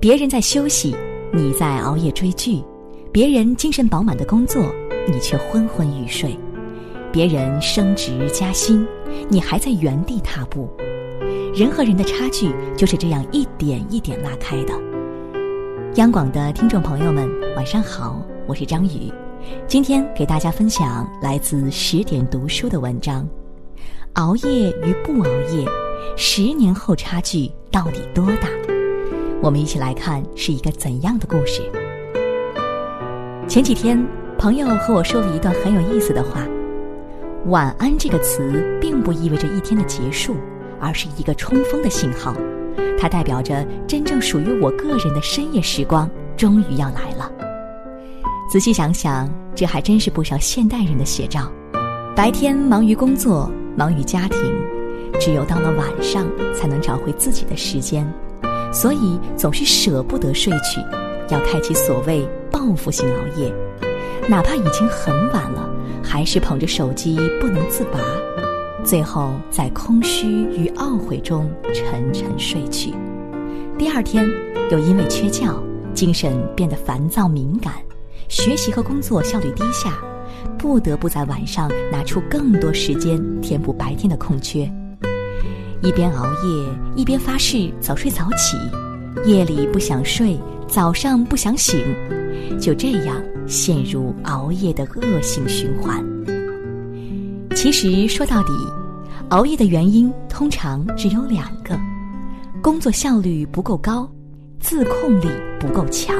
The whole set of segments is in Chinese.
别人在休息，你在熬夜追剧；别人精神饱满的工作，你却昏昏欲睡；别人升职加薪，你还在原地踏步。人和人的差距就是这样一点一点拉开的。央广的听众朋友们，晚上好，我是张宇，今天给大家分享来自十点读书的文章：熬夜与不熬夜，十年后差距到底多大？我们一起来看是一个怎样的故事。前几天，朋友和我说了一段很有意思的话：“晚安”这个词并不意味着一天的结束。而是一个冲锋的信号，它代表着真正属于我个人的深夜时光终于要来了。仔细想想，这还真是不少现代人的写照。白天忙于工作，忙于家庭，只有到了晚上才能找回自己的时间，所以总是舍不得睡去，要开启所谓报复性熬夜，哪怕已经很晚了，还是捧着手机不能自拔。最后，在空虚与懊悔中沉沉睡去。第二天，又因为缺觉，精神变得烦躁敏感，学习和工作效率低下，不得不在晚上拿出更多时间填补白天的空缺。一边熬夜，一边发誓早睡早起，夜里不想睡，早上不想醒，就这样陷入熬夜的恶性循环。其实说到底，熬夜的原因通常只有两个：工作效率不够高，自控力不够强。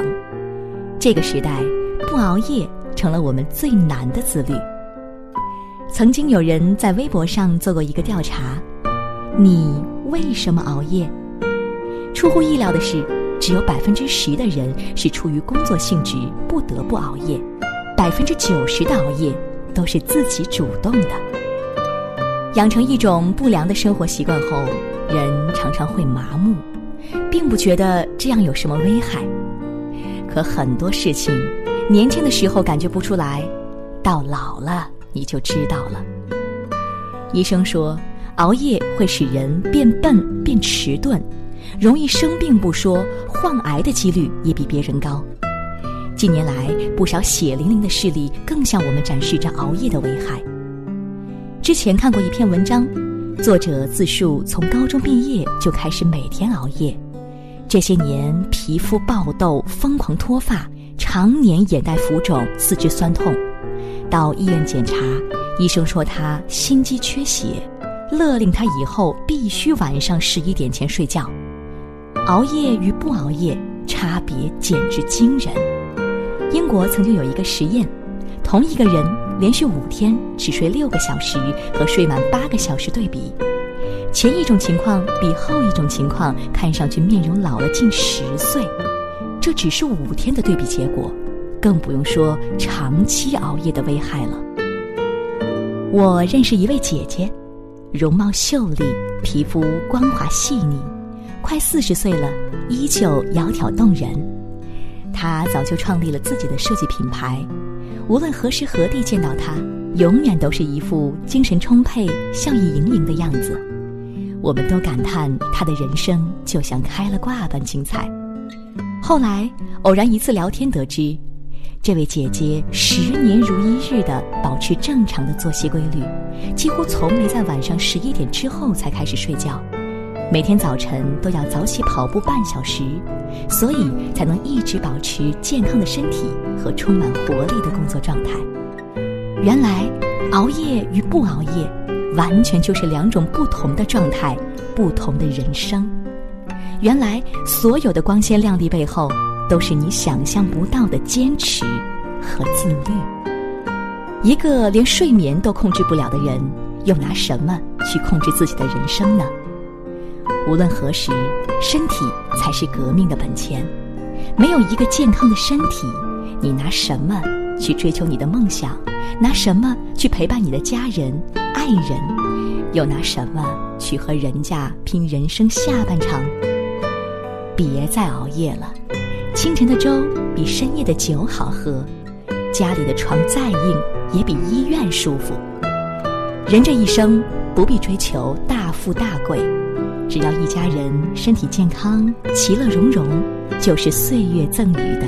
这个时代，不熬夜成了我们最难的自律。曾经有人在微博上做过一个调查：你为什么熬夜？出乎意料的是，只有百分之十的人是出于工作性质不得不熬夜，百分之九十的熬夜。都是自己主动的。养成一种不良的生活习惯后，人常常会麻木，并不觉得这样有什么危害。可很多事情，年轻的时候感觉不出来，到老了你就知道了。医生说，熬夜会使人变笨、变迟钝，容易生病不说，患癌的几率也比别人高。近年来，不少血淋淋的事例更向我们展示着熬夜的危害。之前看过一篇文章，作者自述从高中毕业就开始每天熬夜，这些年皮肤爆痘、疯狂脱发、常年眼袋浮肿、四肢酸痛，到医院检查，医生说他心肌缺血，勒令他以后必须晚上十一点前睡觉。熬夜与不熬夜差别简直惊人。英国曾经有一个实验，同一个人连续五天只睡六个小时和睡满八个小时对比，前一种情况比后一种情况看上去面容老了近十岁。这只是五天的对比结果，更不用说长期熬夜的危害了。我认识一位姐姐，容貌秀丽，皮肤光滑细腻，快四十岁了，依旧窈窕动人。他早就创立了自己的设计品牌，无论何时何地见到他，永远都是一副精神充沛、笑意盈盈的样子。我们都感叹他的人生就像开了挂般精彩。后来偶然一次聊天得知，这位姐姐十年如一日的保持正常的作息规律，几乎从没在晚上十一点之后才开始睡觉。每天早晨都要早起跑步半小时，所以才能一直保持健康的身体和充满活力的工作状态。原来，熬夜与不熬夜，完全就是两种不同的状态，不同的人生。原来，所有的光鲜亮丽背后，都是你想象不到的坚持和自律。一个连睡眠都控制不了的人，又拿什么去控制自己的人生呢？无论何时，身体才是革命的本钱。没有一个健康的身体，你拿什么去追求你的梦想？拿什么去陪伴你的家人、爱人？又拿什么去和人家拼人生下半场？别再熬夜了，清晨的粥比深夜的酒好喝，家里的床再硬也比医院舒服。人这一生不必追求大富大贵。只要一家人身体健康、其乐融融，就是岁月赠予的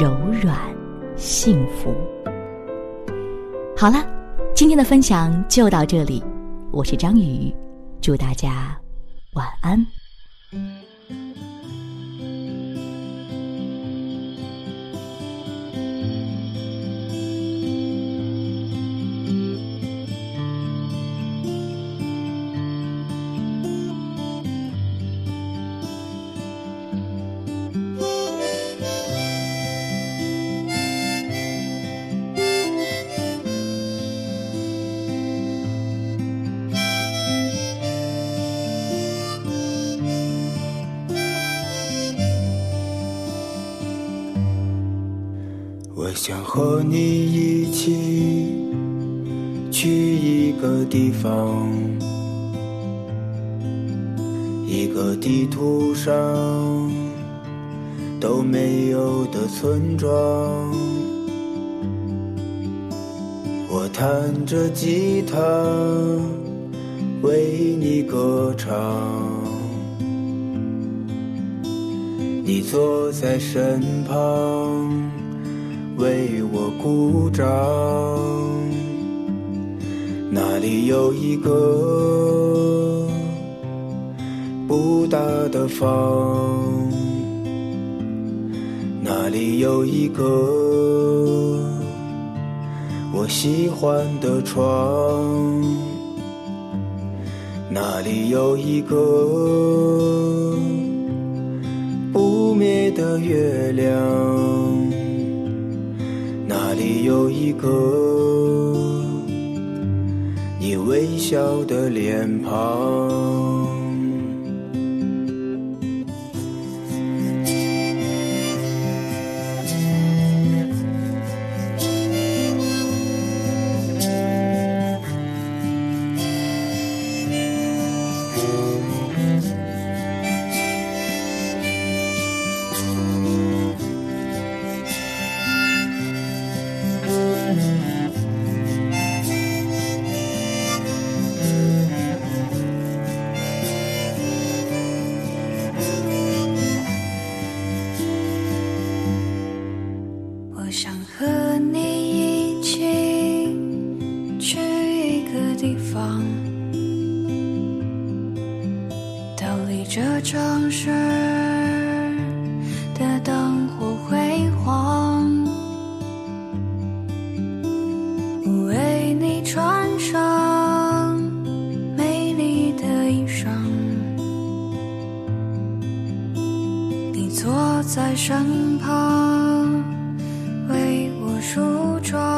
柔软幸福。好了，今天的分享就到这里，我是张宇，祝大家晚安。我想和你一起去一个地方，一个地图上都没有的村庄。我弹着吉他为你歌唱，你坐在身旁。为我鼓掌。那里有一个不大的房，那里有一个我喜欢的床，那里有一个不灭的月亮。有一个你微笑的脸庞。这城市的灯火辉煌，我为你穿上美丽的衣裳，你坐在身旁为我梳妆。